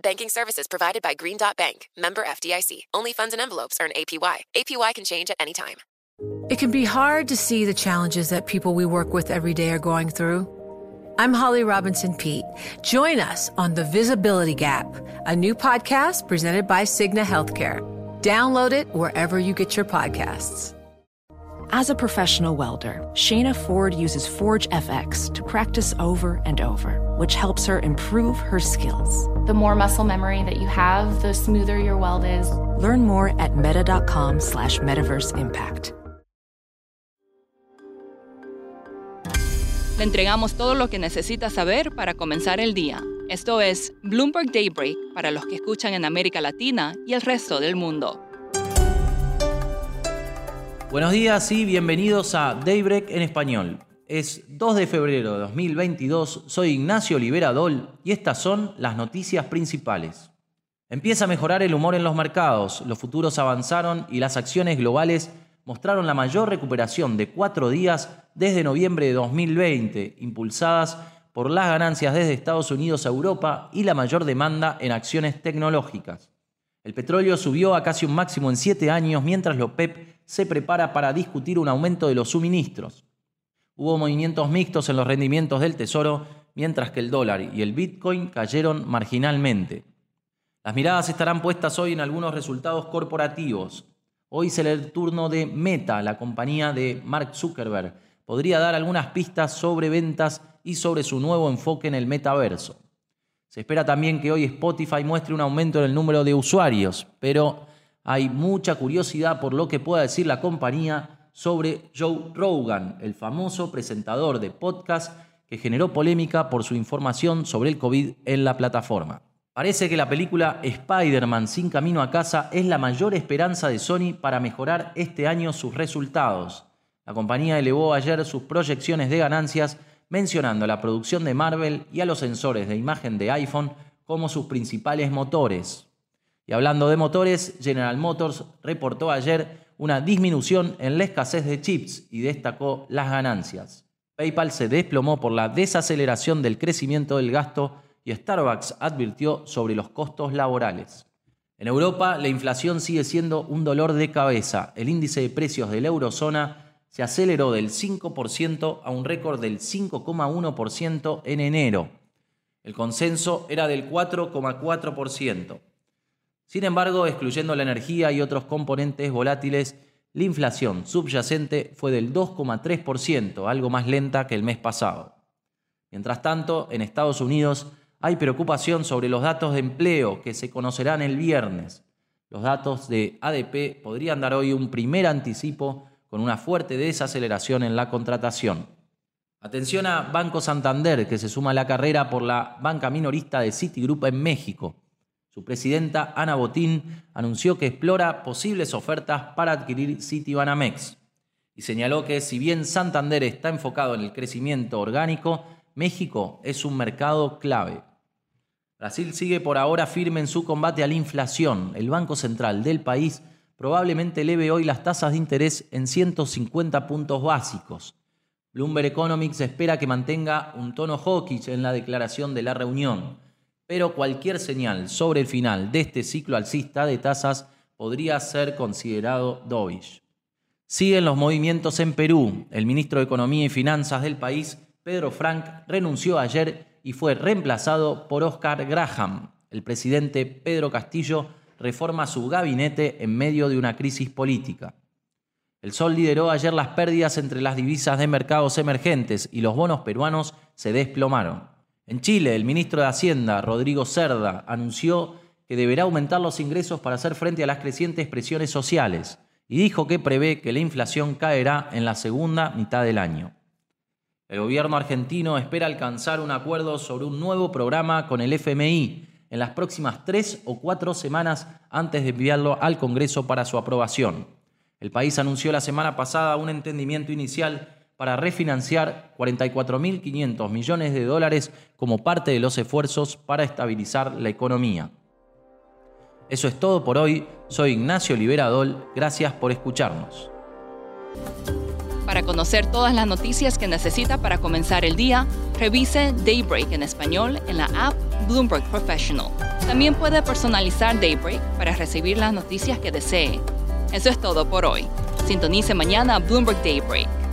Banking services provided by Green Dot Bank, member FDIC. Only funds and envelopes earn APY. APY can change at any time. It can be hard to see the challenges that people we work with every day are going through. I'm Holly Robinson Pete. Join us on The Visibility Gap, a new podcast presented by Cigna Healthcare. Download it wherever you get your podcasts. As a professional welder, Shayna Ford uses Forge FX to practice over and over, which helps her improve her skills. The more muscle memory that you have, the smoother your weld is. Learn more at meta.com slash metaverse impact. Le entregamos todo lo que necesita saber para comenzar el día. Esto es Bloomberg Daybreak para los que escuchan en América Latina y el resto del mundo. Buenos días y bienvenidos a Daybreak en español. Es 2 de febrero de 2022, soy Ignacio Liberadol y estas son las noticias principales. Empieza a mejorar el humor en los mercados, los futuros avanzaron y las acciones globales mostraron la mayor recuperación de cuatro días desde noviembre de 2020, impulsadas por las ganancias desde Estados Unidos a Europa y la mayor demanda en acciones tecnológicas. El petróleo subió a casi un máximo en siete años mientras la OPEP se prepara para discutir un aumento de los suministros. Hubo movimientos mixtos en los rendimientos del Tesoro, mientras que el dólar y el Bitcoin cayeron marginalmente. Las miradas estarán puestas hoy en algunos resultados corporativos. Hoy será el turno de Meta, la compañía de Mark Zuckerberg. Podría dar algunas pistas sobre ventas y sobre su nuevo enfoque en el metaverso. Se espera también que hoy Spotify muestre un aumento en el número de usuarios, pero hay mucha curiosidad por lo que pueda decir la compañía sobre Joe Rogan, el famoso presentador de podcast que generó polémica por su información sobre el COVID en la plataforma. Parece que la película Spider-Man sin camino a casa es la mayor esperanza de Sony para mejorar este año sus resultados. La compañía elevó ayer sus proyecciones de ganancias mencionando la producción de Marvel y a los sensores de imagen de iPhone como sus principales motores. Y hablando de motores, General Motors reportó ayer una disminución en la escasez de chips y destacó las ganancias. PayPal se desplomó por la desaceleración del crecimiento del gasto y Starbucks advirtió sobre los costos laborales. En Europa, la inflación sigue siendo un dolor de cabeza. El índice de precios de la eurozona se aceleró del 5% a un récord del 5,1% en enero. El consenso era del 4,4%. Sin embargo, excluyendo la energía y otros componentes volátiles, la inflación subyacente fue del 2,3%, algo más lenta que el mes pasado. Mientras tanto, en Estados Unidos, hay preocupación sobre los datos de empleo que se conocerán el viernes. Los datos de ADP podrían dar hoy un primer anticipo con una fuerte desaceleración en la contratación. Atención a Banco Santander, que se suma a la carrera por la banca minorista de Citigroup en México. Su presidenta, Ana Botín, anunció que explora posibles ofertas para adquirir Citibanamex y señaló que si bien Santander está enfocado en el crecimiento orgánico, México es un mercado clave. Brasil sigue por ahora firme en su combate a la inflación. El Banco Central del país probablemente eleve hoy las tasas de interés en 150 puntos básicos. Bloomberg Economics espera que mantenga un tono hawkish en la declaración de la reunión, pero cualquier señal sobre el final de este ciclo alcista de tasas podría ser considerado dovish. Siguen los movimientos en Perú. El ministro de Economía y Finanzas del país Pedro Frank renunció ayer y fue reemplazado por Oscar Graham. El presidente Pedro Castillo reforma su gabinete en medio de una crisis política. El Sol lideró ayer las pérdidas entre las divisas de mercados emergentes y los bonos peruanos se desplomaron. En Chile, el ministro de Hacienda, Rodrigo Cerda, anunció que deberá aumentar los ingresos para hacer frente a las crecientes presiones sociales y dijo que prevé que la inflación caerá en la segunda mitad del año. El gobierno argentino espera alcanzar un acuerdo sobre un nuevo programa con el FMI en las próximas tres o cuatro semanas antes de enviarlo al Congreso para su aprobación. El país anunció la semana pasada un entendimiento inicial para refinanciar 44.500 millones de dólares como parte de los esfuerzos para estabilizar la economía. Eso es todo por hoy. Soy Ignacio Liberadol. Gracias por escucharnos. Para conocer todas las noticias que necesita para comenzar el día, revise Daybreak en español en la app Bloomberg Professional. También puede personalizar Daybreak para recibir las noticias que desee. Eso es todo por hoy. Sintonice mañana Bloomberg Daybreak